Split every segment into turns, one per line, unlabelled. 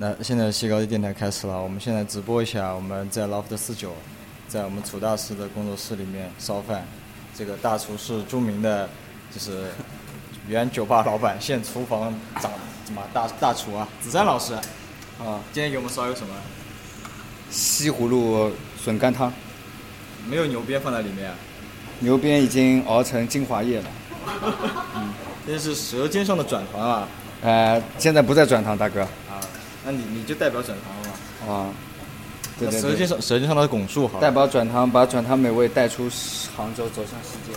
那现在西高地电台开始了，我们现在直播一下，我们在 Loft 四九，在我们楚大师的工作室里面烧饭。这个大厨是著名的，就是原酒吧老板，现厨房长什么大大厨啊，子山老师。啊，今天给我们烧一个什么？
西葫芦笋干汤。
没有牛鞭放在里面。
牛鞭已经熬成精华液了。
嗯，这是舌尖上的转糖啊。
呃，现在不在转糖，大哥。
啊，那你你就代表转糖了
嘛？啊。对对
舌尖上舌尖上的拱树好。
代表转塘，把转塘美味带出杭州，走向世界。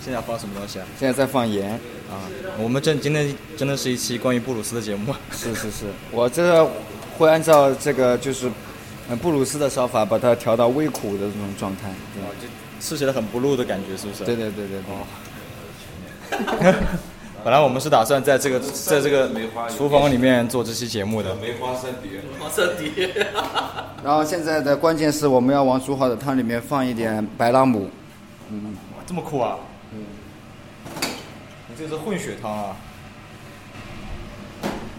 现在放什么东西啊？
现在在放盐。
啊，我们这今天真的是一期关于布鲁斯的节目。
是是是，我这个会按照这个就是，布鲁斯的烧法，把它调到微苦的这种状态。
哦，就吃起来很不露的感觉，是不是？
对对对对
对。本来我们是打算在这个在这个厨房里面做这期节目的。
梅花三碟。
梅花三碟。
然后现在的关键是我们要往煮好的汤里面放一点白朗姆。
嗯，这么酷啊！嗯。你这是混血汤啊！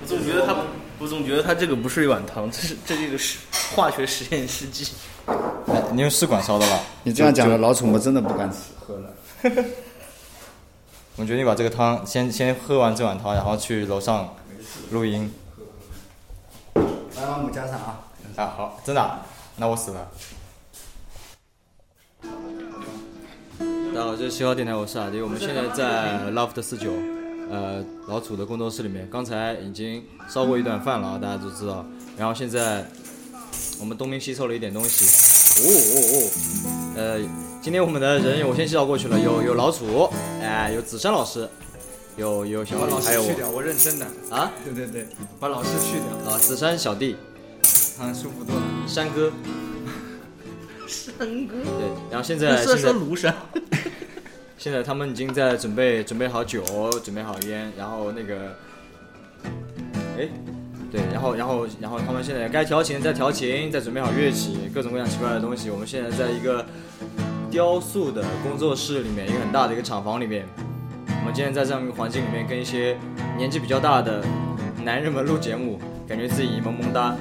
我总觉得它，我总觉得它这个不是一碗汤，这是这是一个实化学实验试剂。
哎，你用试管烧的吧？
你这样讲的，老楚我真的不敢吃喝了。
我们决定把这个汤先先喝完这碗汤，然后去楼上录音。
白朗姆加上啊！
啊好，真的？那我死了。大家好，这是七号电台，我是阿迪。我们现在在 Loft 四九，呃，老楚的工作室里面。刚才已经烧过一顿饭了啊，大家都知道。然后现在我们东拼西凑了一点东西。哦哦哦，呃。今天我们的人我先介绍过去了，有有老楚，哎，有子山老师，有有小
李，
还有
我，我认真的。
啊，
对对对，把老师去掉。
啊，子山小弟，
啊，舒服多了，
山哥，
山哥，
对，然后现在 现
在庐山，
现在他们已经在准备准备好酒，准备好烟，然后那个，哎。对，然后，然后，然后他们现在该调琴在调琴，在准备好乐器，各种各样奇怪的东西。我们现在在一个雕塑的工作室里面，一个很大的一个厂房里面。我们今天在这样一个环境里面，跟一些年纪比较大的男人们录节目，感觉自己萌萌哒。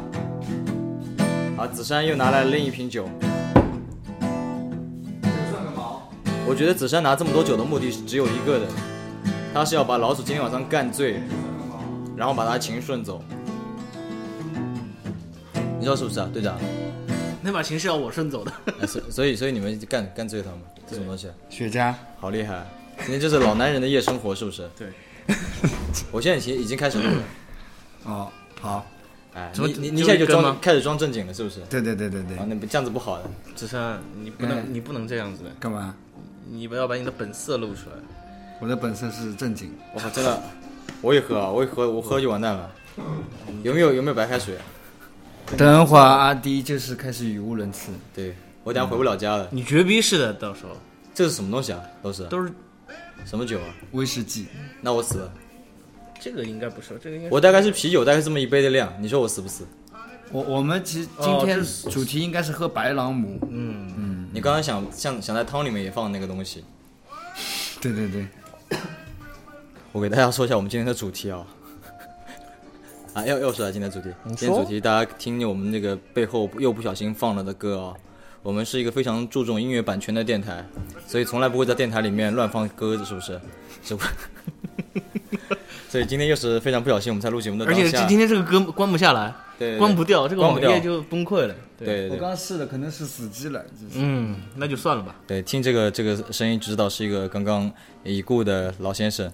啊，子珊又拿来了另一瓶酒。
这个算个毛？
我觉得子珊拿这么多酒的目的是只有一个的，他是要把老鼠今天晚上干醉，然后把他琴顺走。你说是不是啊，队长？
那把琴是要我顺走的。
所所以所以你们干干这一套吗？这什么东西？
雪茄，
好厉害！今天就是老男人的夜生活，是不是？
对。
我现在已经已经开始录了。
哦，好。
哎，你你你现在就装开始装正经了，是不是？
对对对对对。
啊，那这样子不好的。
子山，你不能你不能这样子。
干嘛？
你不要把你的本色露出来。
我的本色是正经。
我靠，真的，我也喝啊！我一喝我喝就完蛋了。有没有有没有白开水？
等会儿阿迪就是开始语无伦次，
对我等下回不了家了。
你绝逼是的，到时候
这是什么东西啊？都是
都是
什么酒啊？
威士忌。
那我死了。
这个应该不是，这个应该
我大概是啤酒，大概这么一杯的量。你说我死不死？
我我们其实今天主题应该是喝白朗姆。
嗯
嗯。你刚刚想想想在汤里面也放那个东西。
对对对。
我给大家说一下我们今天的主题啊。啊，又又说了今天主题，今天主题大家听我们那个背后又不小心放了的歌啊，我们是一个非常注重音乐版权的电台，所以从来不会在电台里面乱放歌，是不是？是不？所以今天又是非常不小心，我们才录节目的
而且今天这个歌关不下来，
对，
关不掉，这个网页就崩溃了。
对，
我刚试的可能是死机了。
嗯，那就算了吧。
对，听这个这个声音知道是一个刚刚已故的老先生，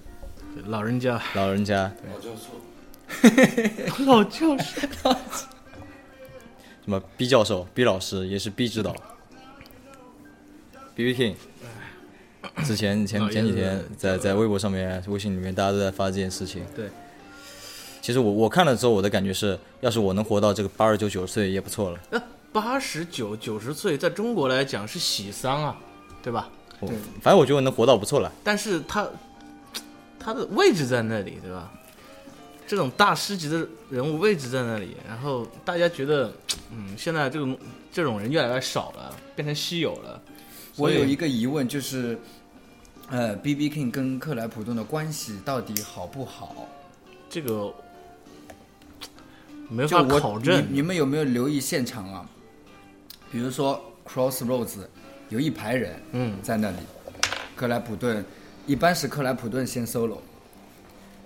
老人家，
老人家。
老教授。
老教授，
什么 B 教授、B 老师也是 B 指导。B B King，之前前前几天在在微博上面、微信里面，大家都在发这件事情。
对，
其实我我看了之后，我的感觉是，要是我能活到这个八十九九十岁也不错了。
那，八十九九十岁，在中国来讲是喜丧啊，对吧？
对，反正我觉得我能活到不错了。
但是他他的位置在那里，对吧？这种大师级的人物位置在那里，然后大家觉得，嗯，现在这种这种人越来越少了，变成稀有了。
我有一个疑问，就是，呃，B B King 跟克莱普顿的关系到底好不好？
这个，没法考证
你。你们有没有留意现场啊？比如说 Crossroads 有一排人，
嗯，
在那里，克莱普顿一般是克莱普顿先 solo，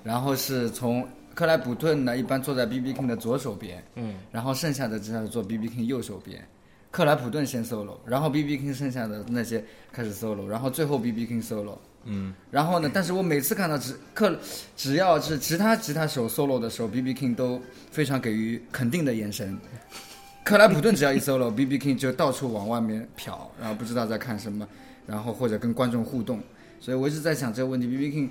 然后是从克莱普顿呢一般坐在 BB King 的左手边，
嗯，
然后剩下的只是坐 BB King 右手边。克莱普顿先 solo，然后 BB King 剩下的那些开始 solo，然后最后 BB King solo。
嗯，
然后呢，但是我每次看到只克只要是其他吉他手 solo 的时候，BB King 都非常给予肯定的眼神。克莱普顿只要一 solo，BB King 就到处往外面瞟，然后不知道在看什么，然后或者跟观众互动。所以我一直在想这个问题，BB King。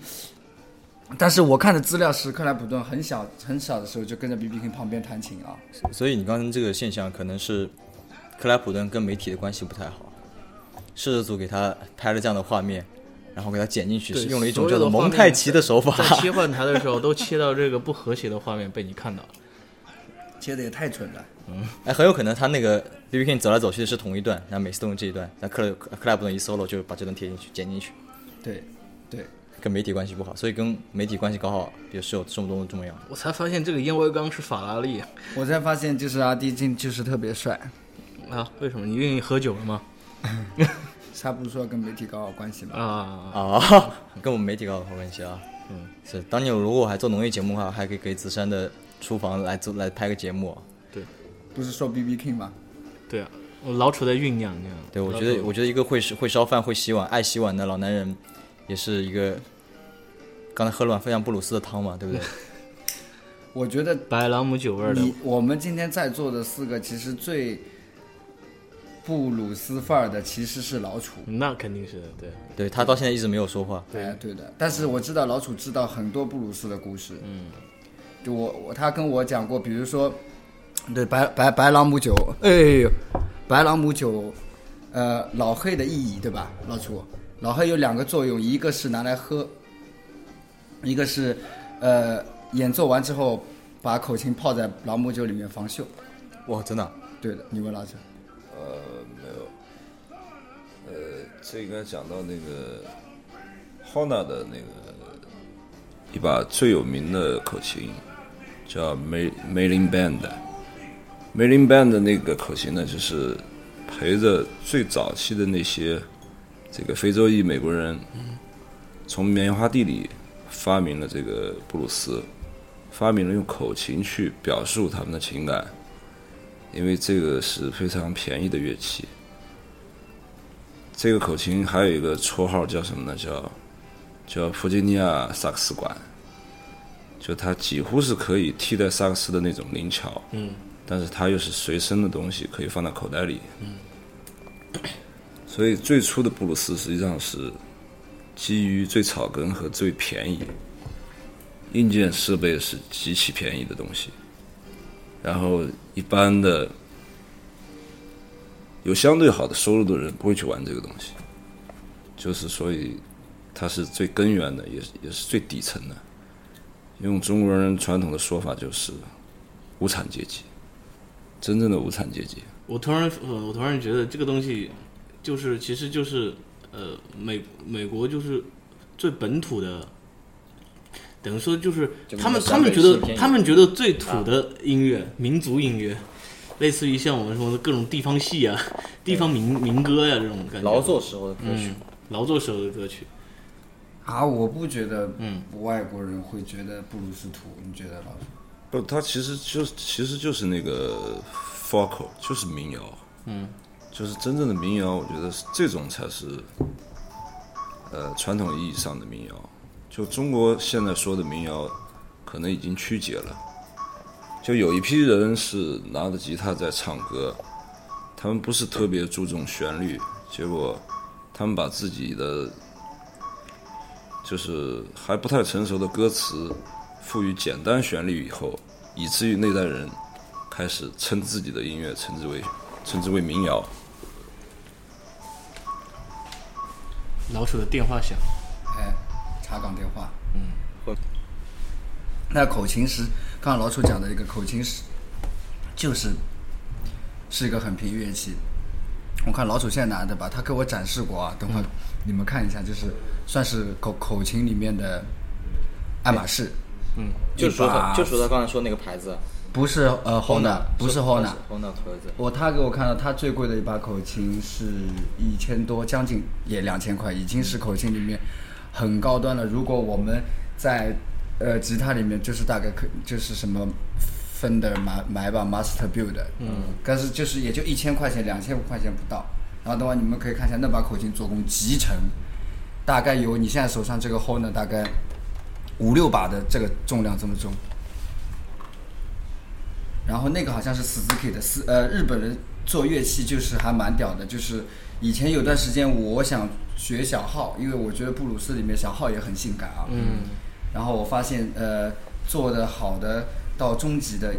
但是我看的资料是克莱普顿很小很小的时候就跟着 BB King 旁边弹琴啊，
所以你刚刚这个现象可能是克莱普顿跟媒体的关系不太好，摄制组给他拍了这样的画面，然后给他剪进去，是用了一种叫做蒙太奇的手法。
在切换台的时候，都切到这个不和谐的画面被你看到了。
切的也太准了。
嗯哎，很有可能他那个 B B King 走来走去的是同一段，然后每次都用这一段，那克莱克莱普顿一 solo 就把这段贴进去剪进去，
对，对，
跟媒体关系不好，所以跟媒体关系搞好也是有这么多重要。
我才发现这个烟灰缸是法拉利
我才发现就是阿迪金就是特别帅。
啊！为什么？你愿意喝酒了吗？
他不是说跟媒体搞好关系吗？
啊，
啊，跟我们媒体搞好关系啊。嗯，是。当年如果我还做农业节目的话，还可以给紫杉的厨房来做来拍个节目。
对不是说 B B King 吗？
对啊，我老楚在酝酿。
对，我觉得，我觉得一个会会烧饭、会洗碗、爱洗碗的老男人，也是一个刚才喝了碗非常布鲁斯的汤嘛，对不对？
我觉得
白朗姆酒味儿的
我们今天在座的四个，其实最布鲁斯范儿的其实是老楚。
那肯定是的，对。
对他到现在一直没有说话。
哎，对的。但是我知道老楚知道很多布鲁斯的故事。嗯，就我我他跟我讲过，比如说，对白白白朗姆酒，哎呦，白朗姆酒，呃，老黑的意义对吧？老楚，老黑有两个作用，一个是拿来喝，一个是呃演奏完之后把口琴泡在朗姆酒里面防锈。
哇，真的啊？
对的，你问老楚。
这应该讲到那个 Honda 的那个一把最有名的口琴，叫 May Mailing Band。Mailing Band 的那个口琴呢，就是陪着最早期的那些这个非洲裔美国人，从棉花地里发明了这个布鲁斯，发明了用口琴去表述他们的情感，因为这个是非常便宜的乐器。这个口琴还有一个绰号叫什么呢？叫叫弗吉尼亚萨克斯管，就它几乎是可以替代萨克斯的那种灵巧，嗯，但是它又是随身的东西，可以放在口袋里，嗯，所以最初的布鲁斯实际上是基于最草根和最便宜，硬件设备是极其便宜的东西，然后一般的。有相对好的收入的人不会去玩这个东西，就是所以它是最根源的，也也是最底层的。用中国人传统的说法就是无产阶级，真正的无产阶级。
我突然，呃，我突然觉得这个东西，就是其实就是，呃，美美国就是最本土的，等于说就是他们他们觉得他们觉得最土的音乐，民族音乐，类似于像我们说的各种地方戏啊、地方民民歌呀、这种感觉。
劳作时候的歌曲
嗯，劳作时候的歌曲，
啊，我不觉得，
嗯，
外国人会觉得布鲁斯土，你觉得老师？
不，他其实就是其实就是那个 folk，就是民谣，
嗯，
就是真正的民谣。我觉得是这种才是，呃，传统意义上的民谣。就中国现在说的民谣，可能已经曲解了。就有一批人是拿着吉他在唱歌，他们不是特别注重旋律，结果他们把自己的就是还不太成熟的歌词赋予简单旋律以后，以至于那代人开始称自己的音乐称之为称之为民谣。
老鼠的电话响，
哎，查岗电话。嗯，那口琴是刚刚老鼠讲的一个口琴是，就是是一个很平乐器。我看老鼠现在拿的吧，他给我展示过啊，等会儿你们看一下，就是算是口口琴里面的爱马仕。
嗯，
就说就说他刚才说那个牌子，
不是呃 Honda，不是 Honda。
Honda 车子。
我他给我看到他最贵的一把口琴是一千多，将近也两千块，已经是口琴里面很高端了。如果我们在呃吉他里面，就是大概可就是什么 Fender 买买把 Master Build，嗯，但是就是也就一千块钱，两千块钱不到。然后的话，你们可以看一下那把口琴做工极沉，大概有你现在手上这个 Honda 大概五六把的这个重量这么重。然后那个好像是 Suzuki 的，是呃日本人做乐器就是还蛮屌的，就是以前有段时间我想学小号，因为我觉得布鲁斯里面小号也很性感啊。嗯。然后我发现呃做的好的到中级的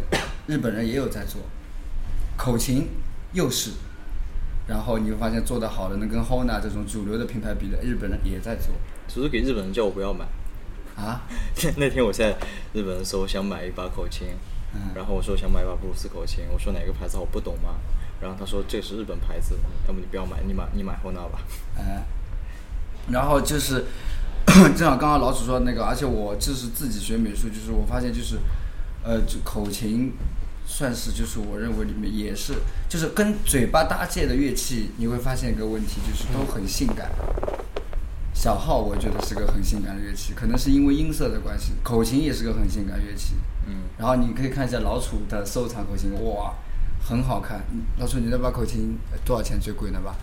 日本人也有在做，口琴又是，然后你会发现做的好的能跟 Honda 这种主流的品牌比的，日本人也在做。
只是给日本人叫我不要买。
啊？
那天我在日本的时候想买一把口琴，
嗯
然后我说想买一把布鲁斯口琴，我说哪个牌子我不懂吗，然后他说这是日本牌子，要不你不要买，你买你买 Honda 吧。
哎，然后就是 正好刚刚老鼠说的那个，而且我就是自己学美术，就是我发现就是，呃，就口琴算是就是我认为里面也是就是跟嘴巴搭界的乐器，你会发现一个问题，就是都很性感。小号我觉得是个很性感的乐器，可能是因为音色的关系。口琴也是个很性感乐器，
嗯，
然后你可以看一下老楚的收藏口琴，哇，很好看。老楚，你那把口琴呃多少钱最贵那把？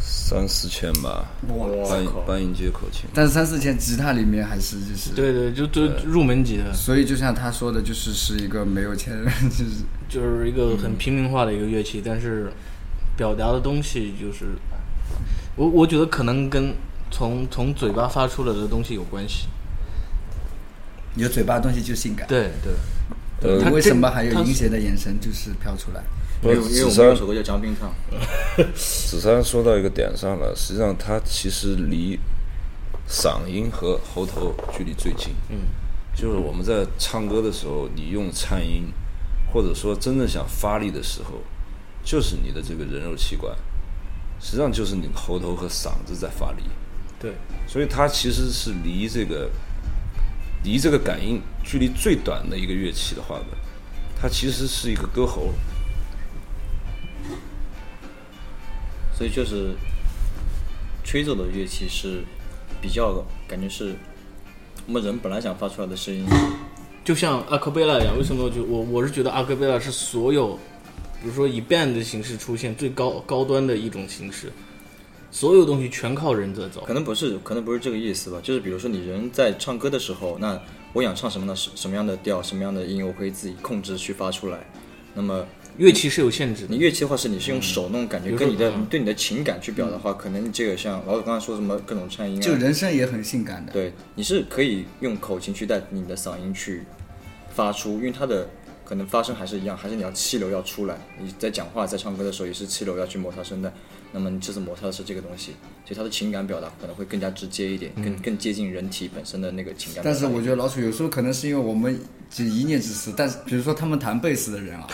三四千吧，
哇
半音阶口琴。
但是三四千吉他里面还是就是，
对对，就就入门级的，
所以就像他说的，就是是一个没有钱人，就是
就是一个很平民化的一个乐器，但是表达的东西就是，我我觉得可能跟从从嘴巴发出来的东西有关系。
有嘴巴的东西就性感。
对对，
呃
他
为什么还有
他
淫邪的眼神就是飘出来？
因为因为
子
我们有首歌叫《Jumping Tom》，
子珊说到一个点上了，实际上他其实离嗓音和喉头距离最近。嗯，就是我们在唱歌的时候，你用颤音，或者说真正想发力的时候，就是你的这个人肉器官，实际上就是你的喉头和嗓子在发力。
对，
所以它其实是离这个离这个感应距离最短的一个乐器的话呢，它其实是一个歌喉。
所以就是吹奏的乐器是比较感觉是我们人本来想发出来的声音，
就像阿克贝拉一样，为什么就我我是觉得阿克贝拉是所有，比如说以 band 的形式出现最高高端的一种形式，所有东西全靠人在走
可。能不是，可能不是这个意思吧。就是比如说你人在唱歌的时候，那我想唱什么呢？什什么样的调，什么样的音，我可以自己控制去发出来。那么
乐器是有限制的
你，乐器的话是你是用手那种感觉，跟你的
嗯
对你的情感去表达的话，可能你这个像老祖刚才说什么各种颤音啊，
就人声也很性感的。
对，你是可以用口琴去带你的嗓音去发出，因为它的可能发声还是一样，还是你要气流要出来。你在讲话、在唱歌的时候，也是气流要去摩擦声带，那么你这次摩擦的是这个东西，所以他的情感表达可能会更加直接一点，更更接近人体本身的那个情感
但。是我觉得老鼠有时候可能是因为我们只一念之词，但是比如说他们弹贝斯的人啊，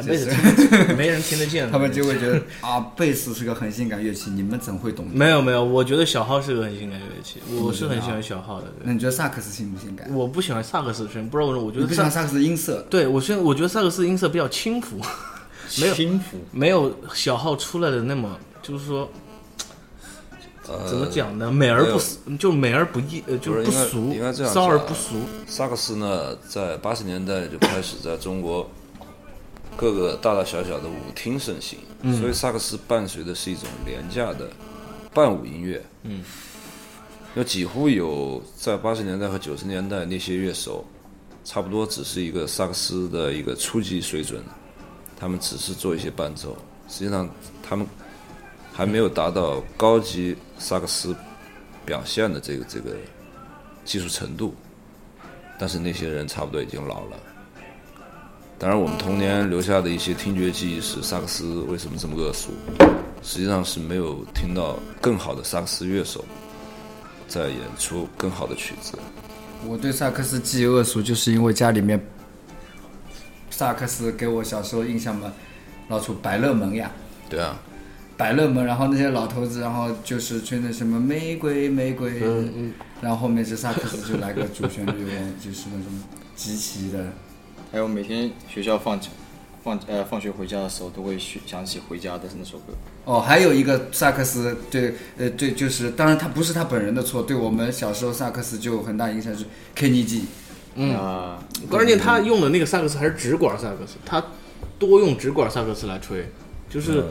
弹贝斯听不见没人听得见。
他们就会觉得啊，贝斯是个很性感乐器，你们怎会懂？
没有没有，我觉得小号是个很性感乐器，我是很喜欢小号的。
那你觉得萨克斯性不性感？
我不喜欢萨克斯声，不知道为什么，我觉得萨
你不喜欢萨克斯音色？
对我现在我觉得萨克斯音色比较轻浮，没有
轻浮，
没有小号出来的那么，就是说
呃
怎么讲呢？美而不俗，就美而不易，呃，就
不是
不俗骚而不俗。
萨克斯呢，在八十年代就开始在中国各个大大小小的舞厅盛行，所以萨克斯伴随的是一种廉价的伴舞音乐。嗯，那几乎有在八十年代和九十年代那些乐手，差不多只是一个萨克斯的一个初级水准，他们只是做一些伴奏，实际上他们还没有达到高级萨克斯表现的这个这个技术程度。但是那些人差不多已经老了。当然，我们童年留下的一些听觉记忆是萨克斯为什么这么恶俗，实际上是没有听到更好的萨克斯乐手在演出更好的曲子。
我对萨克斯记忆恶俗，就是因为家里面萨克斯给我小时候印象嘛，老出百乐门呀，
对啊，
百乐门，然后那些老头子，然后就是吹那什么玫瑰玫瑰，
嗯嗯，
然后后面是萨克斯就来个主旋律，就是那种极其的。
还有每天学校放放呃放学回家的时候，都会想想起回家的那首歌。
哦，还有一个萨克斯，对，呃，对，就是，当然他不是他本人的错，对我们小时候萨克斯就有很大影响，是 Kenny G，
嗯
啊，
关键他用的那个萨克斯还是直管萨克斯，他多用直管萨克斯来吹，就是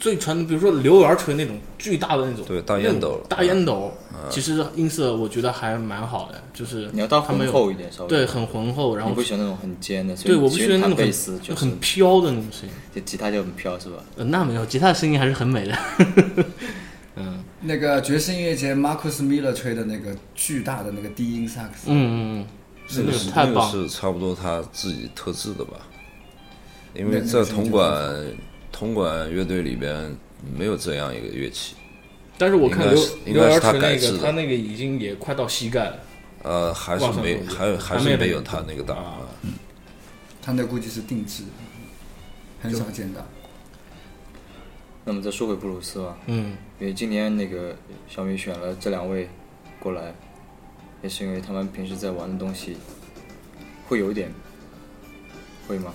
最传统，比如说刘源吹那种巨大的那种，
对大烟斗
大烟斗，其实音色我觉得还蛮好的，就是
你要到浑
他没有
厚一点，稍微。
对，很浑厚，然后
你不喜欢那种很尖的，
对我不喜欢那种
贝
很
斯就是
很飘的那种声音，
就吉他就很飘是吧？
呃，那没有，吉他的声音还是很美的，嗯。
那个爵士音乐节 Marcus Miller 吹的那个巨大的那个低音萨克斯，
嗯嗯嗯，
那个是。
太棒。
是差不多他自己特制的吧？因为在铜管铜管乐队里边没有这样一个乐器，
但是我看刘刘源吹那个，他那个已经也快到膝盖了，
呃，还是没还还是
没那个
没有他那个大
啊。
啊。
他那估计是定制，很少见到。
那么再说回布鲁斯吧，
嗯，
因为今年那个小米选了这两位过来，也是因为他们平时在玩的东西会有一点，会吗？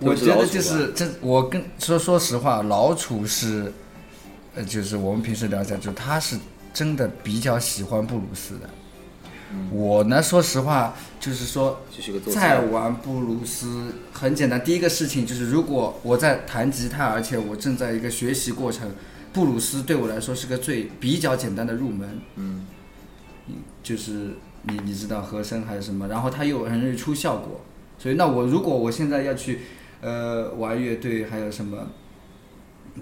我觉得就
是
这，我跟说说实话，老楚是，呃，就是我们平时聊起来，就他是真的比较喜欢布鲁斯的。我呢，说实话，就是说，在玩布鲁斯很简单。第一个事情就是，如果我在弹吉他，而且我正在一个学习过程，布鲁斯对我来说是个最比较简单的入门。
嗯，
就是你你知道和声还是什么，然后它又很容易出效果，所以那我如果我现在要去呃玩乐队还有什么，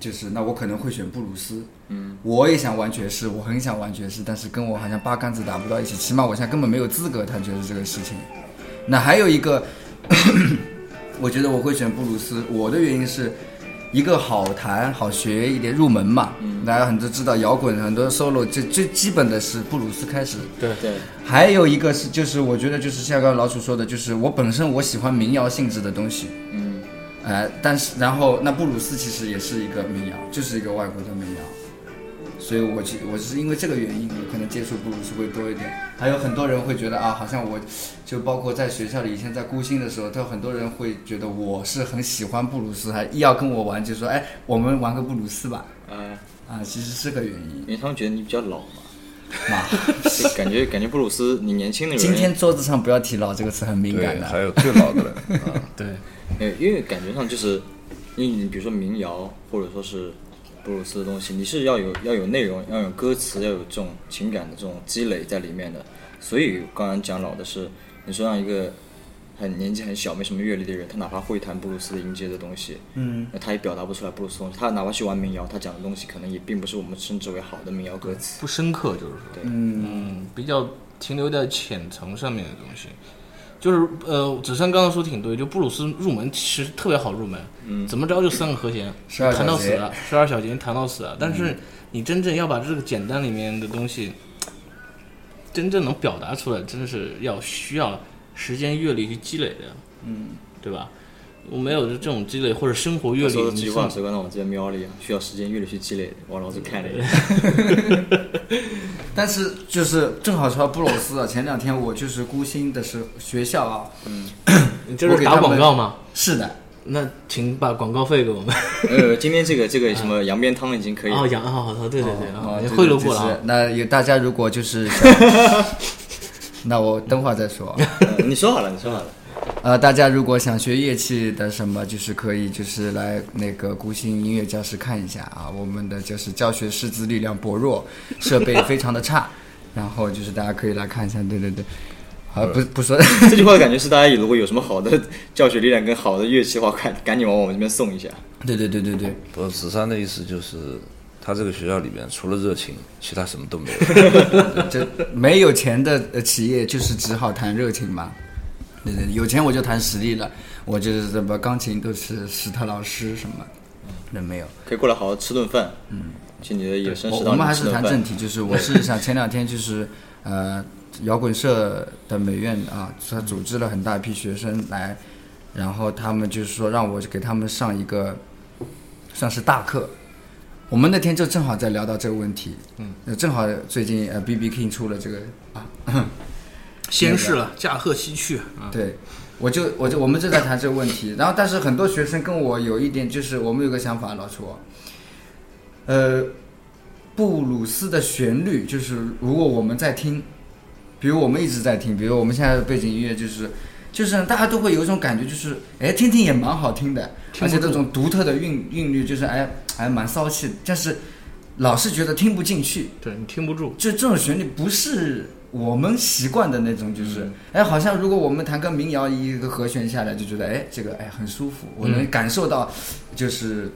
就是那我可能会选布鲁斯。
嗯，
我也想玩爵士，我很想玩爵士，但是跟我好像八竿子打不到一起，起码我现在根本没有资格谈爵士这个事情。那还有一个，我觉得我会选布鲁斯，我的原因是。一个好弹好学一点入门嘛，嗯大家很多知道摇滚很多 solo 最最基本的是布鲁斯开始，
对
对，
还有一个是，就是我觉得就是像刚刚老鼠说的，就是我本身我喜欢民谣性质的东西，
嗯，
哎，但是然后那布鲁斯其实也是一个民谣，就是一个外国的民谣，所以我其我是因为这个原因，我可能接触布鲁斯会多一点。还有很多人会觉得啊，好像我就包括在学校里，以前在孤星的时候，都有很多人会觉得我是很喜欢布鲁斯，还一要跟我玩，就说哎，我们玩个布鲁斯吧，
啊，
啊，其实是个原因。
因为他们觉得你比较老嘛，
妈，
就感觉感觉布鲁斯你年轻的人，
今天桌子上不要提“老”这个词，很敏感，的。
还有最老的人 啊，
对，
呃，因为感觉上就是，因为你比如说民谣或者说是布鲁斯的东西，你是要有要有内容，要有歌词，要有这种情感的这种积累在里面的。所以刚刚讲老的是，你说让一个很年纪很小、没什么阅历的人，他哪怕会弹布鲁斯的音阶的东西，
嗯，
那他也表达不出来布鲁斯东西。他哪怕去玩民谣，他讲的东西可能也并不是我们称之为好的民谣歌词。
不深刻，就是说，
对
嗯，比较停留在浅层上面的东西。就是呃，子珊刚刚说挺对，就布鲁斯入门其实特别好入门，
嗯
怎么着就三个和弦，弹到死了，十二小节弹到死了。但是你真正要把这个简单里面的东西，真正能表达出来，真的是要需要时间阅历去积累的，嗯，对吧？我没有这种积累或者生活阅历，
他说话是刚才往这边瞄了一眼，需要时间阅历去积累的。王老师看了一眼，
但是就是正好说到布鲁斯啊，前两天我就是孤星的时候，学校啊，
你这是打广告吗？
是的，
那请把广告费给我们。
呃，今天这个这个什么羊鞭汤已经可以了
哦，羊好好，对对对，啊，贿赂
就是
过了啊。
那有大家如果就是想，那我等会儿再说。
呃 你说好了，你说好了。
呃，大家如果想学乐器的什么，就是可以就是来那个孤星音乐教室看一下啊。我们的就是教学师资力量薄弱，设备非常的差，然后就是大家可以来看一下。对对对，啊，不不说，
这句话的感觉是，大家如果有什么好的教学力量跟好的乐器的话，赶赶紧往我们这边送一下。
对对对对对，
不过子珊的意思就是，他这个学校里面除了热情，其他什么都没有。
这没有钱的呃企业就是只好谈热情嘛。对对，有钱我就谈实力了，我就是什么钢琴都是史特劳斯什么，那没有。
可以过来好好吃顿饭。嗯，去你的野生食堂
我我们还是。谈正题，就是我试一下，前两天就是呃摇滚社的美院啊，他组织了很大一批学生来，然后他们就是说让我给他们上一个算是大课，我们那天就正好在聊到这个问题，嗯，正好最近呃 B B King 出了这个啊，
先逝了，驾鹤西去啊。
对，我就我就我们就在谈这个问题，然后但是很多学生跟我有一点就是我们有个想法，老楚，呃，布鲁斯的旋律就是如果我们在听，比如我们一直在听，比如我们现在的背景音乐就是。就是大家都会有一种感觉，就是哎，听听也蛮好听的，而且这种独特的韵韵律，就是哎还蛮骚气的，但是老是觉得听不进去。
对你听不住，
就这种旋律不是我们习惯的那种，就是哎，好像如果我们弹个民谣，一个和弦下来，就觉得哎，这个哎很舒服，我能感受到，就是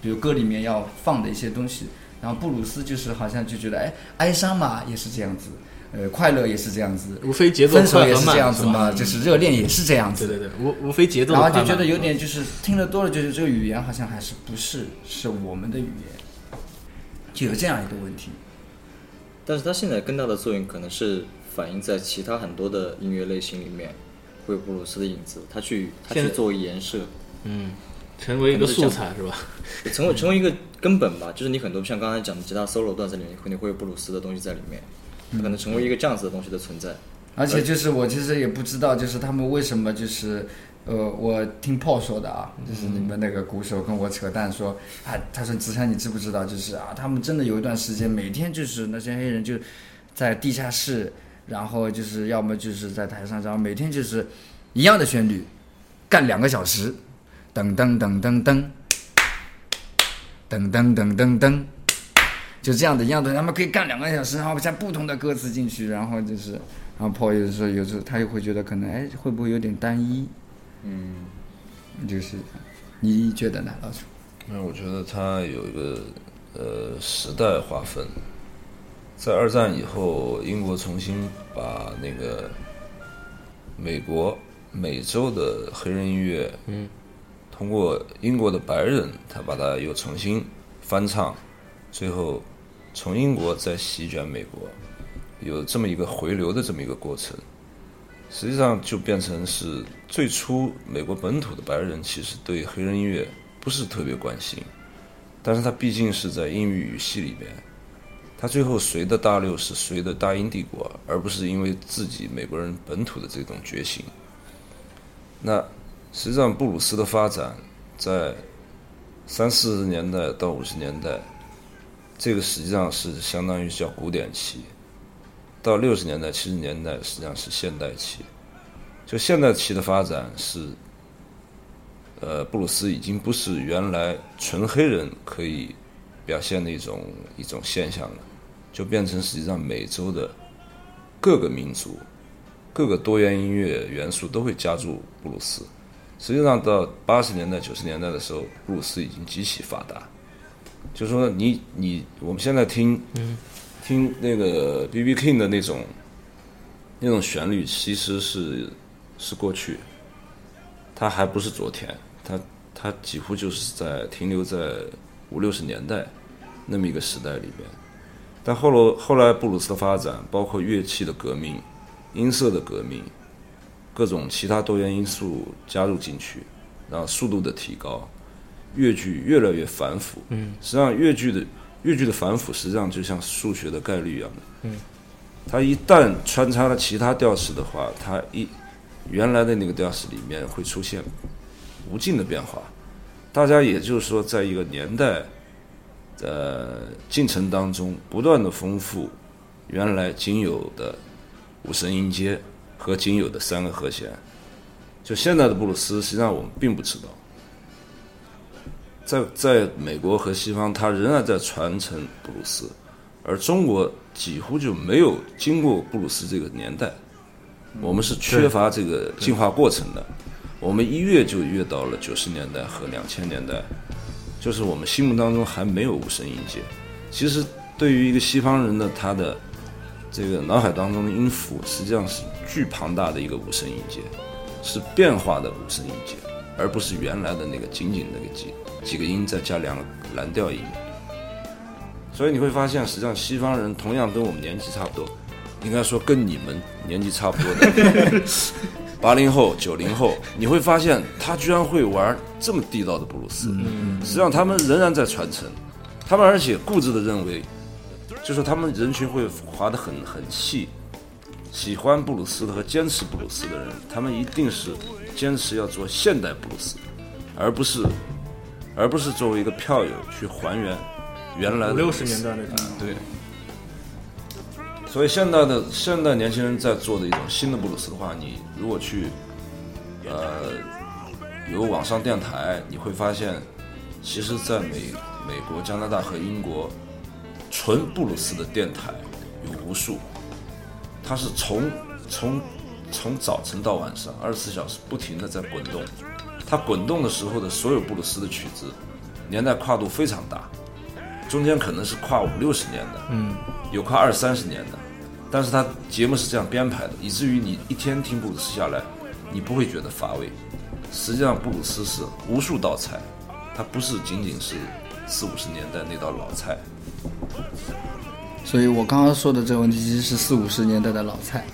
比如歌里面要放的一些东西。然后布鲁斯就是好像就觉得哎，哀伤嘛也是这样子，呃，快乐也是这样子，
无非节奏
分手也是这样子嘛，就是热恋也是这样子。
对对对，无无非节奏
然。后就觉得有点就是听得多了，就是这个语言好像还是不是是我们的语言，就有这样一个问题。
但是它现在更大的作用可能是反映在其他很多的音乐类型里面，会有布鲁斯的影子，它去它去作为颜色，
嗯，成为一个素材是吧？
成为成为一个根本吧。就是你很多像刚才讲的吉他 solo 段子里面，肯定会有布鲁斯的东西在里面，它可能成为一个这样子的东西的存在。
而且就是我其实也不知道，就是他们为什么就是，呃，我听 Paul 说的啊，就是你们那个鼓手跟我扯淡说，啊，他说子强你知不知道，就是啊，他们真的有一段时间每天就是那些黑人就在地下室，然后就是要么就是在台上，然后每天就是一样的旋律，干两个小时，噔噔噔噔噔，噔噔噔噔噔。就这样的一样的，他们可以干两个小时，然后加不同的歌词进去，然后就是，然后 Paul 有的时候有时候他又会觉得可能哎会不会有点单一，
嗯，
就是你觉得呢，老楚？
那我觉得它有一个呃时代划分，在二战以后，英国重新把那个美国美洲的黑人音乐，嗯，通过英国的白人，他把它又重新翻唱，最后从英国再席卷美国，有这么一个回流的这么一个过程。实际上就变成是最初美国本土的白人其实对黑人音乐不是特别关心，但是他毕竟是在英语语系里边，他最后随的大流是随的大英帝国，而不是因为自己美国人本土的这种觉醒。那实际上布鲁斯的发展在三四十年代到五十年代，这个实际上是相当于叫古典期。到六十年代、七十年代，实际上是现代期。就现代期的发展是，呃，布鲁斯已经不是原来纯黑人可以表现的一种一种现象了，就变成实际上美洲的各个民族、各个多元音乐元素都会加入布鲁斯。实际上到八十年代、九十年代的时候，布鲁斯已经极其发达。就说你，你我们现在听，听那个 B B King 的那种那种旋律，其实是是过去，它还不是昨天，它它几乎就是在停留在五六十年代那么一个时代里边。但后来后来布鲁斯的发展，包括乐器的革命、音色的革命，各种其他多元因素加入进去，然后速度的提高，乐句越来越繁复。嗯，实际上乐句的乐句的繁复，实际上就像数学的概率一样的。嗯，它一旦穿插了其他调式的话，它一原来的那个调式里面会出现无尽的变化。大家也就是说，在一个年代呃进程当中，不断的丰富原来仅有的五声音阶和仅有的三个和弦。就现在的布鲁斯，实际上我们并不知道。在在美国和西方，它仍然在传承布鲁斯，而中国几乎就没有经过布鲁斯这个年代，我们是缺乏这个进化过程的。我们一跃就跃到了九十年代和两千年代，就是我们心目当中还没有五声音阶。其实对于一个西方人的他的这个脑海当中的音符，实际上是巨庞大的一个五声音阶，是变化的五声音阶，而不是原来的那个仅仅那个几几个音再加两个蓝调音。所以你会发现，实际上西方人同样跟我们年纪差不多，应该说跟你们年纪差不多的 八零后、九零后，你会发现他居然会玩这么地道的布鲁斯。实际上他们仍然在传承，他们而且固执的认为，就是他们人群会划得很很细，喜欢布鲁斯的和坚持布鲁斯的人，他们一定是坚持要做现代布鲁斯，而不是而不是作为一个票友去还原原来
六十年代那种。
对。所以现代的现代年轻人在做的一种新的布鲁斯的话，你如果去呃有网上电台，你会发现，其实在美美国、加拿大和英国，纯布鲁斯的电台有无数，它是从从从早晨到晚上二十四小时不停的在滚动，它滚动的时候的所有布鲁斯的曲子，年代跨度非常大，中间可能是跨五六十年的，嗯，有跨二三十年的，但是它节目是这样编排的，以至于你一天听布鲁斯下来，你不会觉得乏味。实际上，布鲁斯是无数道菜，它不是仅仅是四五十年代那道老菜。
所以我刚刚说的这个问题其实是四五十年代的老菜。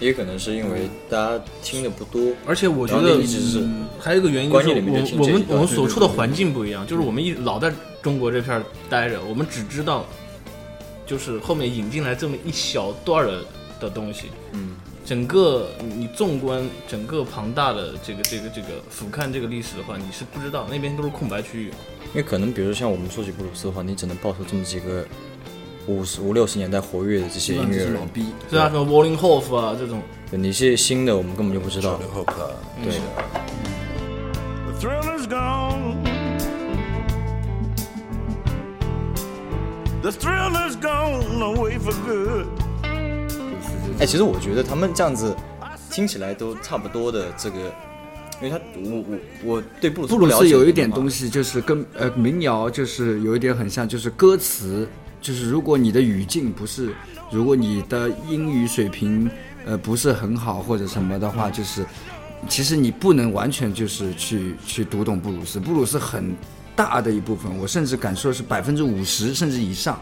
也可能是因为大家听的不多，
而且我觉得
一直是
嗯还有一个原因就是我我们我们所处的环境不一样，就是我们一老在中国这片儿待着，我们只知道就是后面引进来这么一小段儿的的东西，
嗯，
整个你纵观整个庞大的这个这个这个俯瞰这个历史的话，你是不知道那边都是空白区域。
因为可能比如像我们说起布鲁斯的话，你只能报出这么几个五十五六十年代活跃的这些音乐人，
是老逼。
对啊，什么 Walling Hoff 啊这种，
对你些新的我们根本就不知道
九。零后看，
对
，The thrill is gone. Away for good.
哎，其实我觉得他们这样子听起来都差不多的这个，因为他我我我对布鲁斯
布鲁斯有一点，东西就是跟呃民谣就是有一点很像，就是歌词，就是如果你的语境不是，如果你的英语水平呃不是很好或者什么的话，就是其实你不能完全就是去去读懂布鲁斯，布鲁斯很大的一部分，我甚至敢说是百分之五十甚至以上，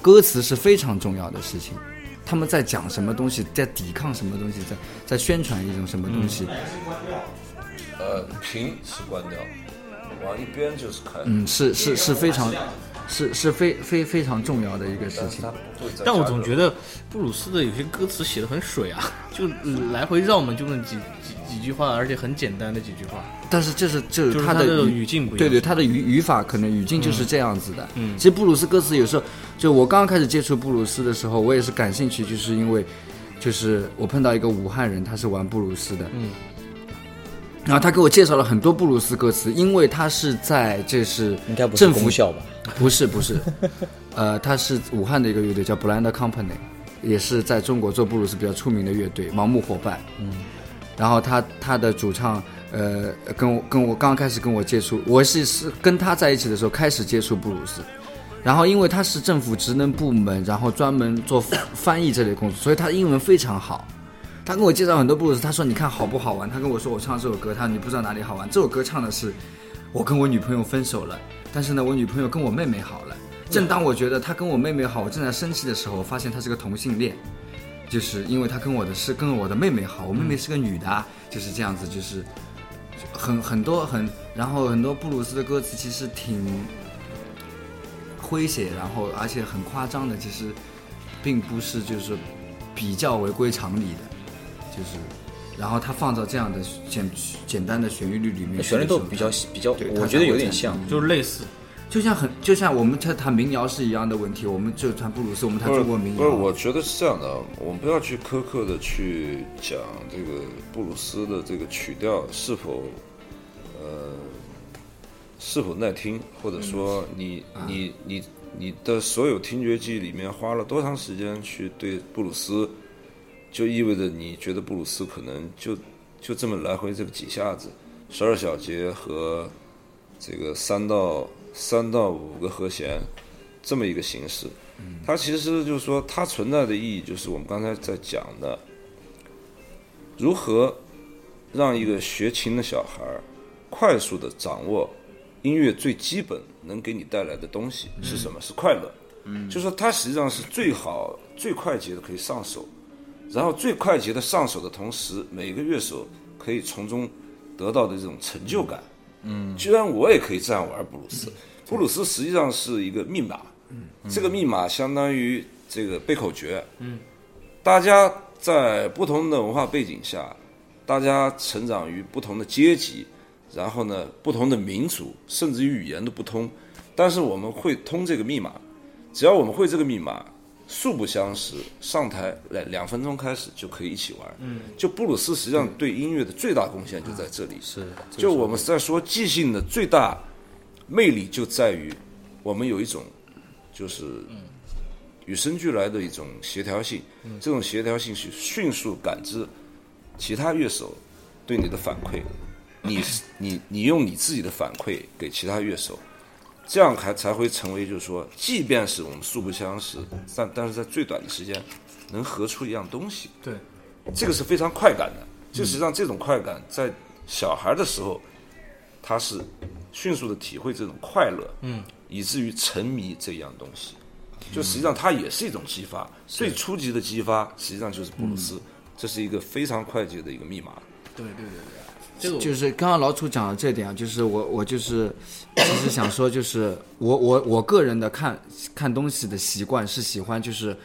歌词是非常重要的事情。他们在讲什么东西，在抵抗什么东西，在在宣传一种什么东西。
呃，屏是关掉，往一边就是开。
嗯，是是是非常，是是非非非常重要的一个事情
但
我总觉得布鲁斯的有些歌词写的很水啊，就来回绕嘛，就那几几几句话，而且很简单的几句话。
但是这是这
就是
他的语
语境不一样
对对，他的语语法可能语境就是这样子的。
嗯
其实布鲁斯歌词有时候，就我刚刚开始接触布鲁斯的时候，我也是感兴趣，就是因为，就是我碰到一个武汉人，他是玩布鲁斯的，
嗯，
然后他给我介绍了很多布鲁斯歌词，因为他是在这是
应该不是
政府
功效吧？
不是不是，呃，他是武汉的一个乐队叫 Blind Company，也是在中国做布鲁斯比较出名的乐队，盲目伙伴。嗯，然后他他的主唱，呃，跟我跟我刚开始跟我接触，我是是跟他在一起的时候开始接触布鲁斯，然后因为他是政府职能部门，然后专门做翻 翻译这类工作，所以他英文非常好。他跟我介绍很多布鲁斯，他说你看好不好玩？他跟我说我唱这首歌，他说你不知道哪里好玩。这首歌唱的是我跟我女朋友分手了，但是呢，我女朋友跟我妹妹好了。正当我觉得她跟我妹妹好，我正在生气的时候，我发现她是个同性恋，就是因为她跟我的是跟我的妹妹好，我妹妹是个女的啊，就是这样子，就是很很多很，然后很多布鲁斯的歌词其实挺诙谐，然后而且很夸张的，其实并不是就是比较违规常理的，就是。然后他放到这样的简简单的旋律里面，
旋律都比较比较，
对
我觉得有点像。
就是类似。
就像很就像我们在谈民谣是一样的问题，我们就谈布鲁斯，我们谈中国民谣。
不是，我觉得是这样的，啊，我们不要去苛刻的去讲这个布鲁斯的这个曲调是否，呃，是否耐听，或者说你、你你你的所有听觉记忆里面花了多长时间去对布鲁斯，就意味着你觉得布鲁斯可能就就这么来回这么几下子，十二小节和这个三到三到五个和弦这么一个形式。它其实就是说，它存在的意义就是我们刚才在讲的，如何让一个学琴的小孩快速的掌握音乐最基本能给你带来的东西是什么？是快乐。嗯，就说它实际上是最好、最快捷的可以上手，然后最快捷的上手的同时，每个乐手可以从中得到的这种成就感。嗯，居然我也可以这样玩布鲁斯，布鲁斯实际上是一个密码，这个密码相当于这个背口诀，嗯，大家在不同的文化背景下，大家成长于不同的阶级，然后呢，不同的民族，甚至于语言都不通，但是我们会通这个密码，只要我们会这个密码，素不相识，上台来两分钟开始就可以一起玩。嗯，就布鲁斯实际上对音乐的最大贡献就在这里。
是，
就我们在说即兴的最大魅力就在于，我们有一种就是与生俱来的一种协调性，这种协调性是迅速感知其他乐手对你的反馈，你 你你用你自己的反馈给其他乐手，这样还才会成为就是说，即便是我们素不相识，但但是在最短的时间能合出一样东西。
对，
这个是非常快感的。就实际上这种快感在小孩的时候，他是迅速的体会这种快乐，嗯，以至于沉迷这样东西。就实际上它也是一种激发，最初级的激发实际上就是布鲁斯，这是一个非常快捷的一个密码。
对对对对，这个
就是刚刚老楚讲的这点啊，就是我我就是其实想说，就是我我我个人的看看东西的习惯是喜欢就是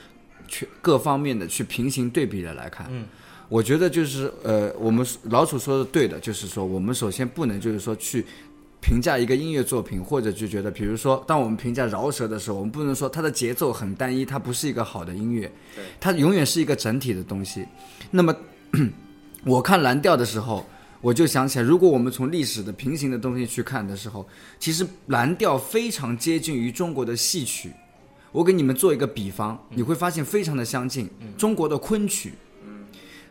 去各方面的去平行对比的来看。嗯，我觉得就是呃，我们老楚说的对的，就是说我们首先不能就是说去。评价一个音乐作品，或者就觉得，比如说，当我们评价饶舌的时候，我们不能说它的节奏很单一，它不是一个好的音乐，它永远是一个整体的东西。那么，我看蓝调的时候，我就想起来，如果我们从历史的平行的东西去看的时候，其实蓝调非常接近于中国的戏曲。我给你们做一个比方，你会发现非常的相近。中国的昆曲，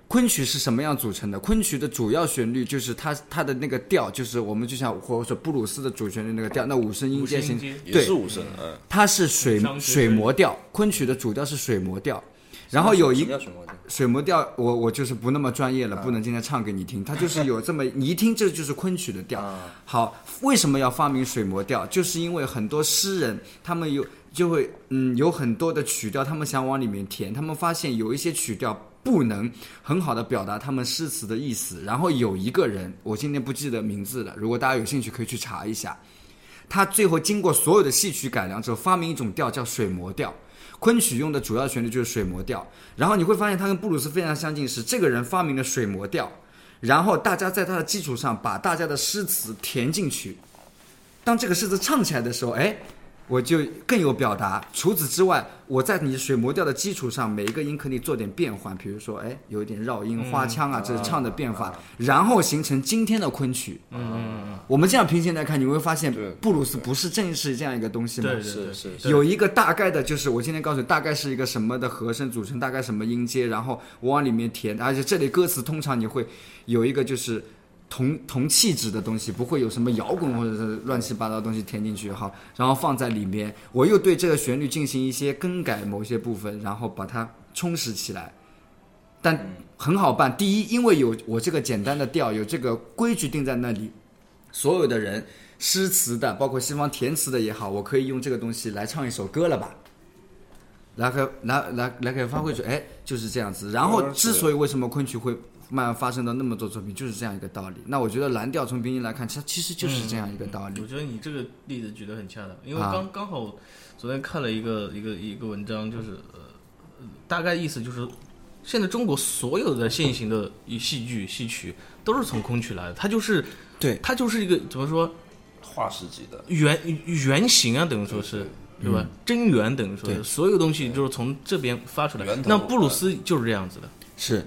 昆曲是什么样组成的？昆曲的主要旋律就是它它的那个调，就是我们就像或者说布鲁斯的主旋律那个调，那五声音阶型对
是五声，嗯，
它是水水磨调，昆曲的主调是水磨调，然后有一
水磨调
水磨调，我我就是不那么专业了，不能今天唱给你听。它就 是有这么，你一听这就是昆曲的调。好，为什么要发明水磨调？就是因为很多诗人他们有就会嗯有很多的曲调，他们想往里面填，他们发现有一些曲调不能很好的表达他们诗词的意思。然后有一个人，我今天不记得名字了，如果大家有兴趣可以去查一下。他最后经过所有的戏曲改良之后，发明一种调叫水磨调。昆曲用的主要旋律就是水磨调，然后你会发现它跟布鲁斯非常相近，是这个人发明了水磨调，然后大家在他的基础上把大家的诗词填进去，当这个诗词唱起来的时候，哎，我就更有表达。除此之外，我在你水磨调的基础上，每一个音可以做点变换，比如说，哎，有一点绕音、花腔啊，这是唱的变化，然后形成今天的昆曲。嗯嗯嗯。我们这样平行来看，你会发现布鲁斯不是正是这样一个东西吗？
对对对
是
对
有一个大概的，就是我今天告诉你，大概是一个什么的和声组成，大概什么音阶，然后我往里面填，而且这里歌词通常你会有一个就是同同气质的东西，不会有什么摇滚或者是乱七八糟的东西填进去哈，然后放在里面，我又对这个旋律进行一些更改某些部分，然后把它充实起来。但很好办，第一，因为有我这个简单的调，有这个规矩定在那里，所有的人诗词的，包括西方填词的也好，我可以用这个东西来唱一首歌了吧？来可来来来给发挥出，哎，就是这样子。然后之所以为什么昆曲会慢慢发生到那么多作品，就是这样一个道理。那我觉得蓝调从平行来看，其实其实就是这样一个道理
我。觉得你这个例子举得很恰当，因为
啊
刚、刚好昨天看了一个一个一个文章，就是呃，呃大概意思就是，现在中国所有的现行的戏剧戏曲都是从空曲来的，它就是
对
它就是一个怎么说
化石级的，
原原型啊，等于说是。对吧？真源等于说是
对
所有东西就是从这边发出来那布鲁斯就是这样子的，
是。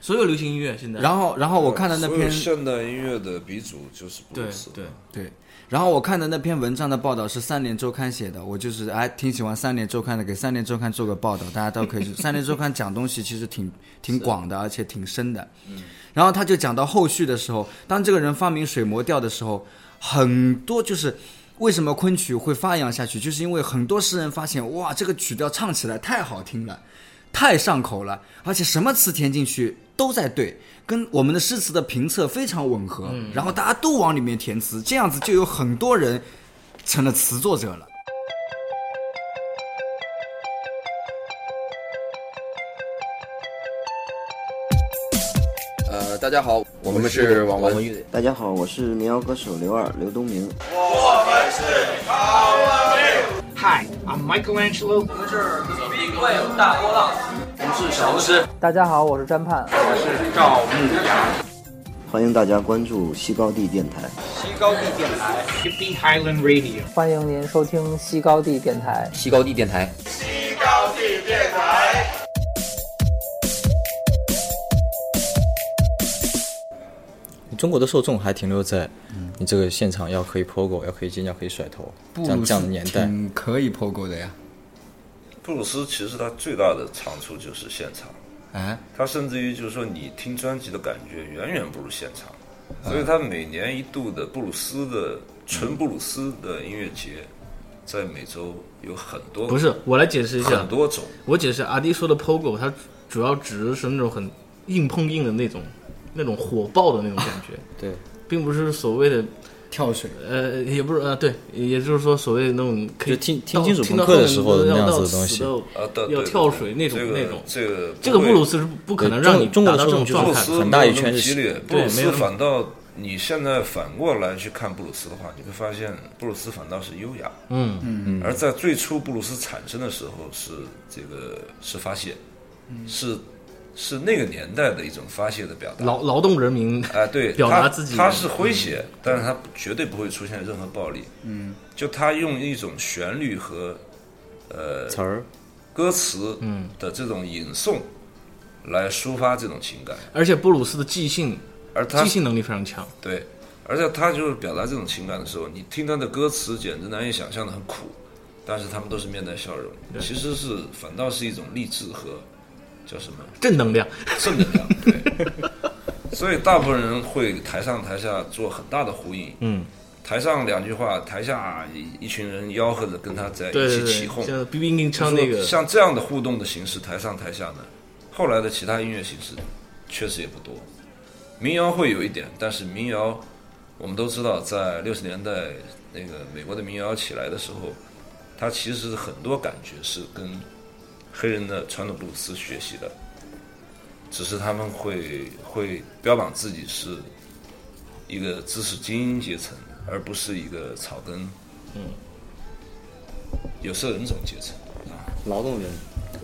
所有流行音乐现在。
然后然后我看的那篇
现代音乐的鼻祖就是布鲁斯，
对，
对，然后我看的那篇文章的报道是三联周刊写的，我就是哎挺喜欢三联周刊的，给三联周刊做个报道，大家都可以去。三联周刊讲东西其实挺挺广的，而且挺深的。嗯，然后他就讲到后续的时候，当这个人发明水磨调的时候，很多就是。为什么昆曲会发扬下去？就是因为很多诗人发现，哇，这个曲调唱起来太好听了，太上口了，而且什么词填进去都在对，跟我们的诗词的评测非常吻合，然后大家都往里面填词，这样子就有很多人成了词作者了。
呃，大家好，我们是网文。
大家好，我是民谣歌手刘二刘东明。
我们
Hi, I'm Michelangelo。
我们是 Big Wave 大家好，我是詹盼。
我是赵牧阳欢迎大家关注西高地电台。
Hippie Highland Radio.
欢迎您收听西高地电台。
西高地电台。
西高地电台中国的受众还停留在你这个现场要可以 POGO，要可以尖叫，可以甩头，这样这样的年代。
挺可以 POGO 的呀。
布鲁斯其实他最大的长处就是现场，
哎，
他甚至于就是说你听专辑的感觉远远不如现场，所以他每年一度的布鲁斯的纯布鲁斯的音乐节，在美洲有很多，
不是，我来解释一下。
很，多种，
我解释阿迪说的 POGO，它主要指的是那种很硬碰硬的那种，那种火爆的那种感觉，
对，
并不是所谓的
跳水，
呃，也不是呃，对，也就是说所谓的那种可以
就听听
到
金属
听到
朋克的时候的那样的东西。
要跳水那种
这个
那种，
这个
这个布鲁斯是不可能让你
中中国
达到这种状态
很大一圈是
没有那么激烈，布鲁斯
对没有
反倒你现在反过来去看布鲁斯的话，你会发现布鲁斯反倒是优雅，
嗯。
嗯。
而在最初布鲁斯产生的时候是这个是发泄，是是那个年代的一种发泄的表达。
劳劳动人民
哎，对，
表达自己
他是诙谐，但是他绝对不会出现任何暴力。嗯，就他用一种旋律和呃
词儿，
歌词嗯的这种吟诵来抒发这种情感，
而且布鲁斯的即兴
而他
即兴能力非常强。
对，而且他就是表达这种情感的时候，你听他的歌词简直难以想象的很苦，但是他们都是面带笑容，其实是反倒是一种励志和叫什么
正能量，
正能量，对。所以大部分人会台上台下做很大的呼应，
嗯，
台上两句话，台下一一群人吆喝着跟他在一起起哄。
像 B B 硬唱那个，
像这样的互动的形式，台上台下呢，后来的其他音乐形式确实也不多。民谣会有一点，但是民谣我们都知道，在六十年代那个美国的民谣起来的时候，它其实很多感觉是跟黑人的传统布鲁斯学习的，只是他们会会标榜自己是一个知识精英阶层，而不是一个草根，嗯，有色人种阶层啊。
劳动人，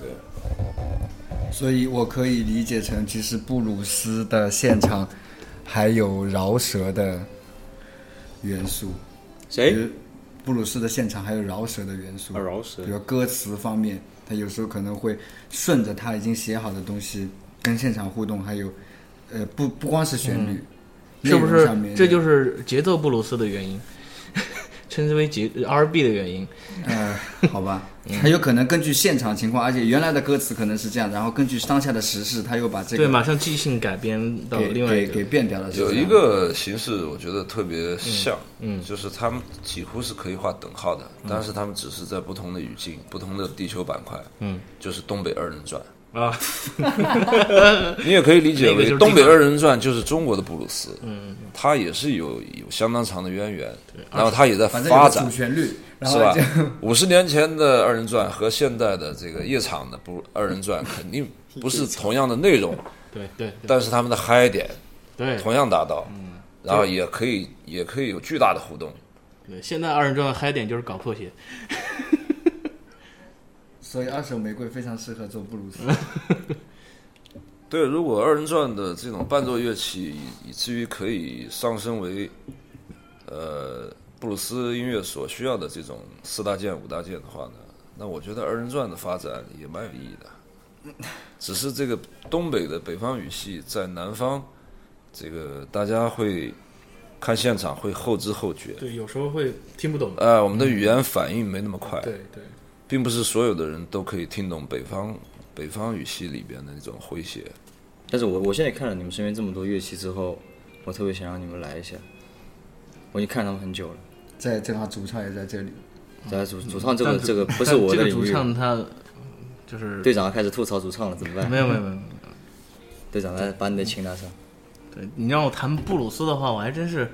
对。
所以我可以理解成，其实布鲁斯的现场还有饶舌的元素。
谁？
布鲁斯的现场还有饶舌的元素，
啊饶舌。
比如歌词方面，他有时候可能会顺着他已经写好的东西跟现场互动，还有呃不不光是旋律，
嗯是不是？这就是节奏布鲁斯的原因，称之为节 R B 的原因。
呃，好吧，还有可能根据现场情况，而且原来的歌词可能是这样，然后根据当下的时事，他又把这个对，
马上即兴改编到另外一个
给给变掉了。
有一个形式，我觉得特别像，嗯，就是他们几乎是可以画等号的，但是他们只是在不同的语境、不同的地球板块，嗯，就是东北二人转。
啊，
你也可以理解为东北二人转就是中国的布鲁斯，嗯，它也是有有相当长的渊源，然后它也在发展
主，旋律，
是吧？五十年前的二人转和现代的这个夜场的不二人转肯定不是同样的内容，
对对对
但是他们的嗨点
对
同样达到，嗯然后也可以也可以有巨大的互动。
对，现在二人转的嗨点就是搞破鞋。
所以二手玫瑰非常适合做布鲁斯。
对，如果二人转的这种伴奏乐器以以至于可以上升为，呃，布鲁斯音乐所需要的这种四大件、五大件的话呢，那我觉得二人转的发展也蛮有意义的。只是这个东北的北方语系在南方，这个大家会看现场会后知后觉，
对，有时候会听不懂。
呃，我们的语言反应没那么快，
对对，
并不是所有的人都可以听懂北方北方语系里边的那种诙谐。
但是我我现在看了你们身边这么多乐器之后，我特别想让你们来一下。我已经看他们很久了，
在正好主唱也在这里，
在主主唱这个这个不是我
这个主
的领域。
唱他就是
队长开始吐槽主唱了，怎么办？
没有没有没有。
队长来把你的琴拿上，
对你让我弹布鲁斯的话，我还真是，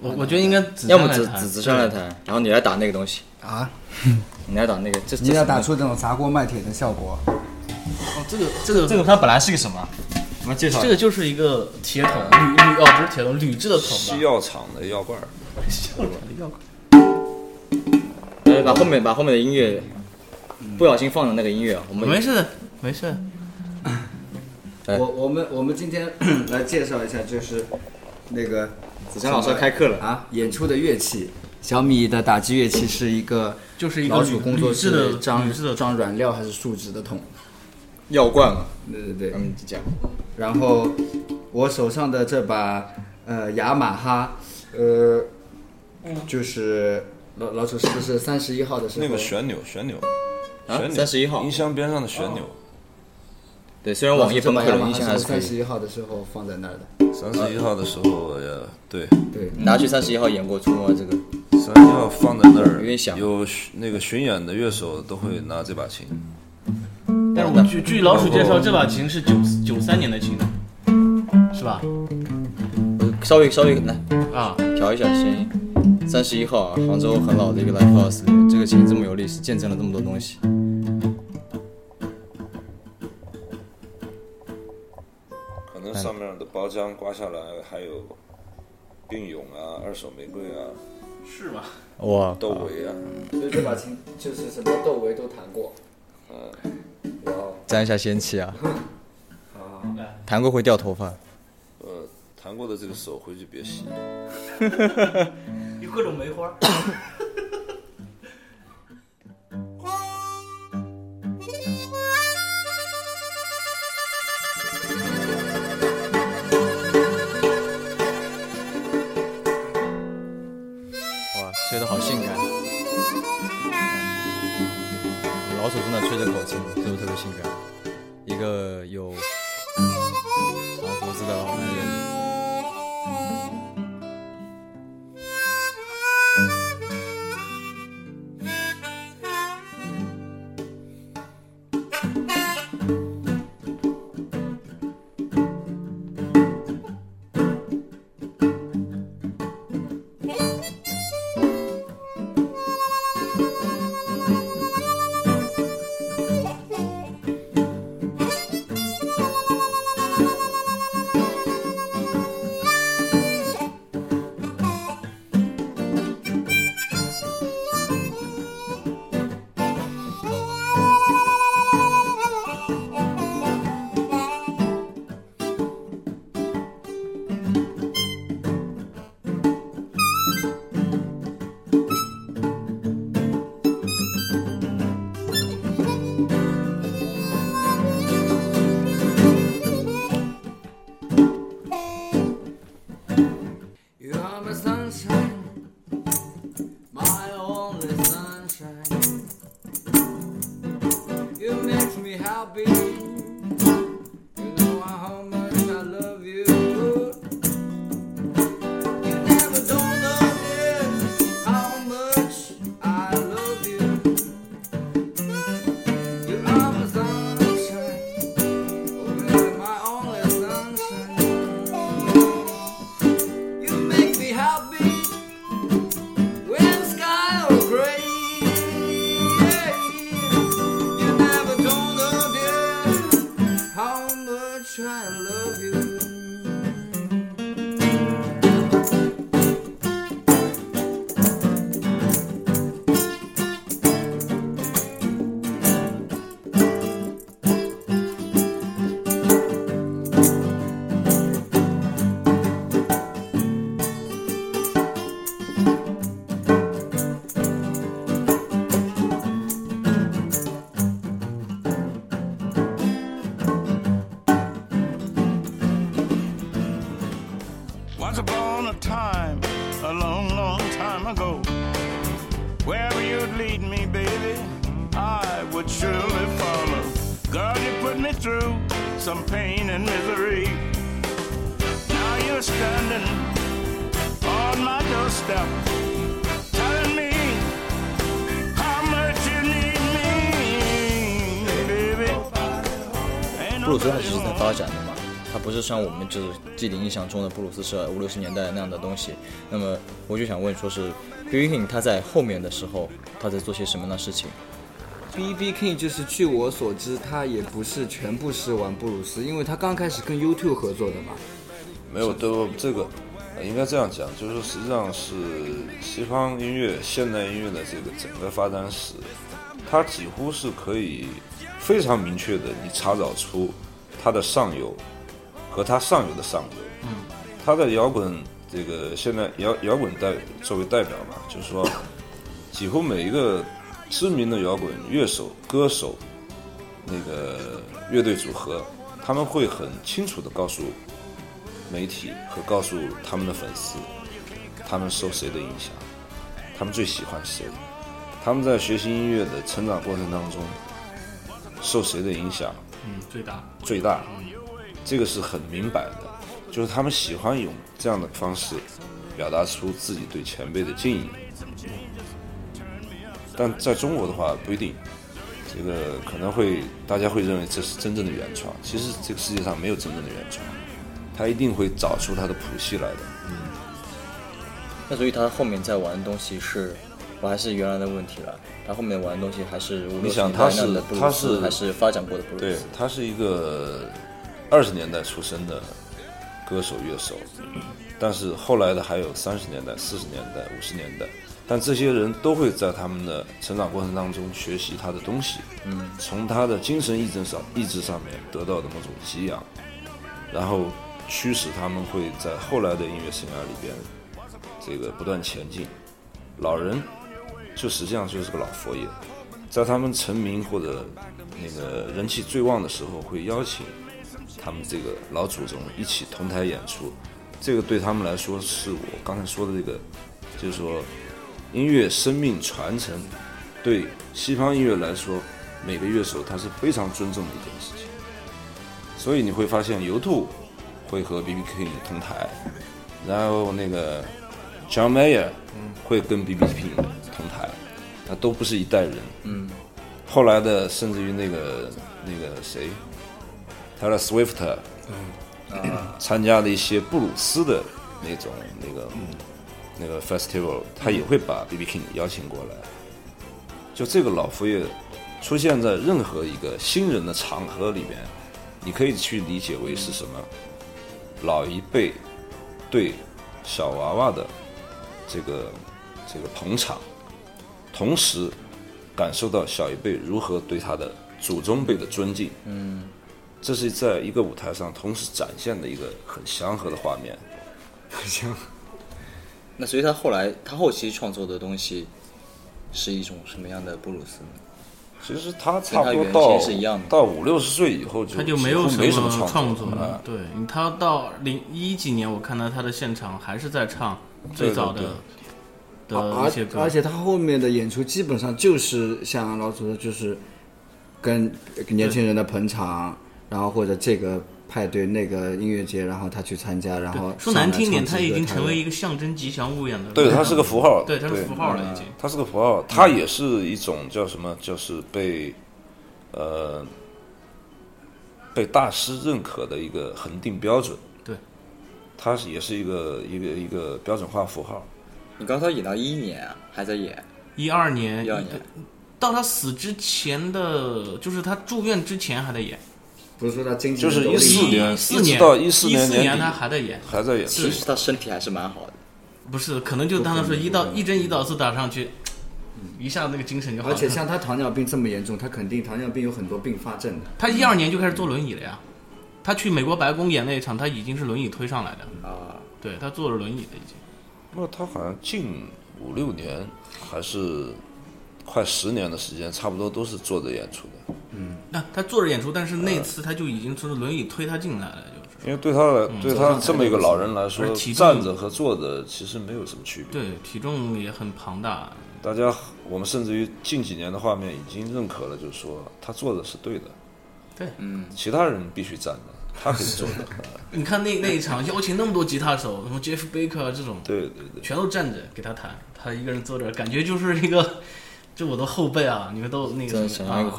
我我觉得应该子
要么子
珊来弹
子子上来谈，然后你来打那个东西，
啊，
你来打那个，这
你要打出这种砸锅卖铁的效果。
哦，这个这个
这个它本来是个什么？我们介绍
这个就是一个铁桶，铝铝哦不是铁桶，铝制的桶吧？
西药厂的药罐儿。
药厂的药
罐。呃，把后面把后面的音乐不小心放的那个音乐，我们
没事，没事。
哎
我我们我们今天 来介绍一下，就是那个
子强老师要开课了。
啊，演出的乐器。小米的打击乐器是一个，
就是一个
老鼠工作室
的
装装软料还是树脂的桶。
药罐。嘛，
对对对，
嗯，讲。
然后我手上的这把呃雅马哈，呃，就是老老鼠是不是三十一号的时候？
那个旋钮，旋钮，
啊？
旋钮
，31号。
音箱边上的旋钮，
对，虽然网页崩溃了，音箱还是可以。
三十一号的时候放在那儿的。
三十一号的时候呀，对，
对，
拿去三十一号演过出吗？这个
三十一号放在那儿，
有点响
有那个巡演的乐手都会拿这把琴，
但是我据据老鼠介绍，这把琴是九九三年的琴，是吧？
稍微稍微来
啊，
调一下声音。三十一号啊，杭州很老的一个 live house，这个琴这么有历史，见证了这么多东西。
上面的包浆刮下来还有并勇啊、二手玫瑰啊、
是吗？
哇，
窦唯啊，
所以这把琴就是什么窦唯都弹过。
嗯，
哇哦，
沾一下仙气啊！
好，
弹过会掉头发。
呃，弹过的这个手回去别洗。
有各种梅花。
性感？一个有
my
doorstep, telling me how much you need me, baby.
布鲁斯它
nobody
其实在发展的嘛，它不是像我们就是既定印象中的布鲁斯是五六十年代那样的东西。那么我就想问，说是 B.B. King 他在后面的时候他在做些什么样的事情
？B B King 就是据我所知，他也不是全部是玩布鲁斯，因为他刚开始跟 YouTube 合作的嘛。
没有都这个，呃应该这样讲，就是说，实际上是西方音乐、现代音乐的这个整个发展史，它几乎是可以非常明确的，你查找出它的上游和它上游的上游。嗯，它的摇滚这个现在摇摇滚代作为代表嘛，就是说，几乎每一个知名的摇滚乐手、歌手，那个乐队组合，他们会很清楚的告诉。媒体和告诉他们的粉丝，他们受谁的影响，他们最喜欢谁，他们在学习音乐的成长过程当中受谁的影响，
嗯，最大。
最大，这个是很明白的，就是他们喜欢用这样的方式表达出自己对前辈的敬意。但在中国的话不一定，这个可能会大家会认为这是真正的原创，其实这个世界上没有真正的原创。他一定会找出他的谱系来的。
嗯，那所以他后面在玩的东西是，我还是原来的问题了。他后面玩的东西还是五六十年代的布鲁斯，还是发展过的布鲁斯。
对，他是一个二十年代出生的歌手乐手，但是后来的还有三十年代、四十年代、五十年代，但这些人都会在他们的成长过程当中学习他的东西，
嗯，
从他的精神意志上意志上面得到的某种滋养，然后。驱使他们会在后来的音乐生涯里边，这个不断前进。老人就实际上就是个老佛爷，在他们成名或者那个人气最旺的时候，会邀请他们这个老祖宗一起同台演出。这个对他们来说，是我刚才说的这个，就是说音乐生命传承。对西方音乐来说，每个乐手他是非常尊重的一件事情。所以你会发现，尤兔。会和 B B King 同台，然后那个 John Mayer 会跟 B B King 同台，那都不是一代人。
嗯，
后来的甚至于那个那个谁，Taylor Swift，
嗯，
参加的一些布鲁斯的那种那个那个 festival，他也会把 B B King 邀请过来。就这个老佛爷出现在任何一个新人的场合里边，你可以去理解为是什么？老一辈对小娃娃的这个这个捧场，同时感受到小一辈如何对他的祖宗辈的尊敬。
嗯，
这是在一个舞台上同时展现的一个很祥和的画面。
很祥。那所以他后来他后期创作的东西是一种什么样的布鲁斯呢？
其实他差不多到到五六十岁以后，
他就
没
有
什
么创
作
了。对，他到零一几年，我看到他的现场还是在唱最早的的一些歌。
而且他后面的演出基本上就是像老祖的，就是跟年轻人的捧场，然后或者这个。派对那个音乐节，然后他去参加，然后
说难听点，他已经成为一个象征吉祥物一样的。
对，他是个符号。
对，他是符号了已经。
他是个符号，他也是一种叫什么？就是被呃被大师认可的一个恒定标准。
对，
他是也是一个一个一个标准化符号。
你刚才演到一一年啊，还在演？
一二年，
一二年，
到他死之前的，就是他住院之前还在演。
不是说他经济
就是一四年，
一
直到一
四
年年
他还在演，
还在演。
其实他身体还是蛮好的。
不是，可能就当时说一到一针胰岛素打上去，一下那个精神就好了。
而且像他糖尿病这么严重，他肯定糖尿病有很多并发症的。
他一二年就开始坐轮椅了呀，他去美国白宫演那一场，他已经是轮椅推上来的
啊。
对他坐着轮椅的已经。
不过他好像近五六年还是快十年的时间，差不多都是坐着演出的。
嗯，
那他坐着演出，但是那次他就已经从轮椅推他进来了，就是
因为对他来，对他这么一个老人来说，站着和坐着其实没有什么区别。
对，体重也很庞大。
大家，我们甚至于近几年的画面已经认可了，就是说他坐着是对的。
对，
嗯，
其他人必须站着，他可以坐着。
你看那那一场邀请那么多吉他手，什么 Jeff Baker 啊这种，
对对对，
全都站着给他弹，他一个人坐着，感觉就是一个。就我的后辈啊，你们都那个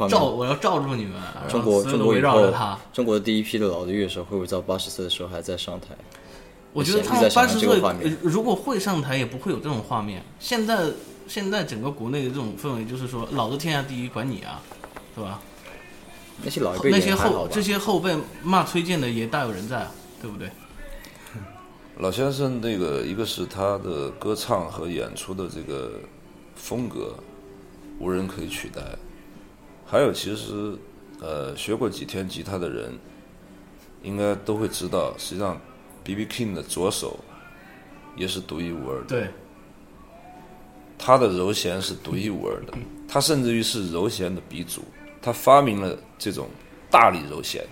罩，我要罩住你们。
中国中国
围绕着他，
中国的第一批的老的乐手会不会在八十岁的时候还在上台？
我觉得他们八十岁如果会上台，也不会有这种画面。现在现在整个国内的这种氛围，就是说老子天下第一，管你啊，是吧？
那些老一辈
那些后这些后辈骂崔健的也大有人在，对不对？
老先生那个一个是他的歌唱和演出的这个风格，无人可以取代。还有，其实呃，学过几天吉他的人，应该都会知道，实际上 B.B. King 的左手也是独一无二的。
对，
他的柔弦是独一无二的，他甚至于是柔弦的鼻祖，他发明了这种大力柔弦。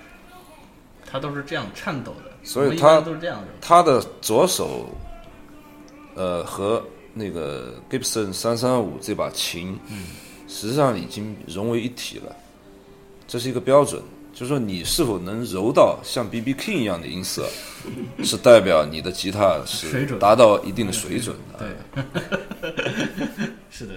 他都是这样颤抖的，
所以他
都是这样的。
他的左手，呃，和那个 Gibson 三三五这把琴，实际上已经融为一体了。这是一个标准，就是说你是否能揉到像 B B King 一样的音色，是代表你的吉他是达到一定的水准的。
对，是的。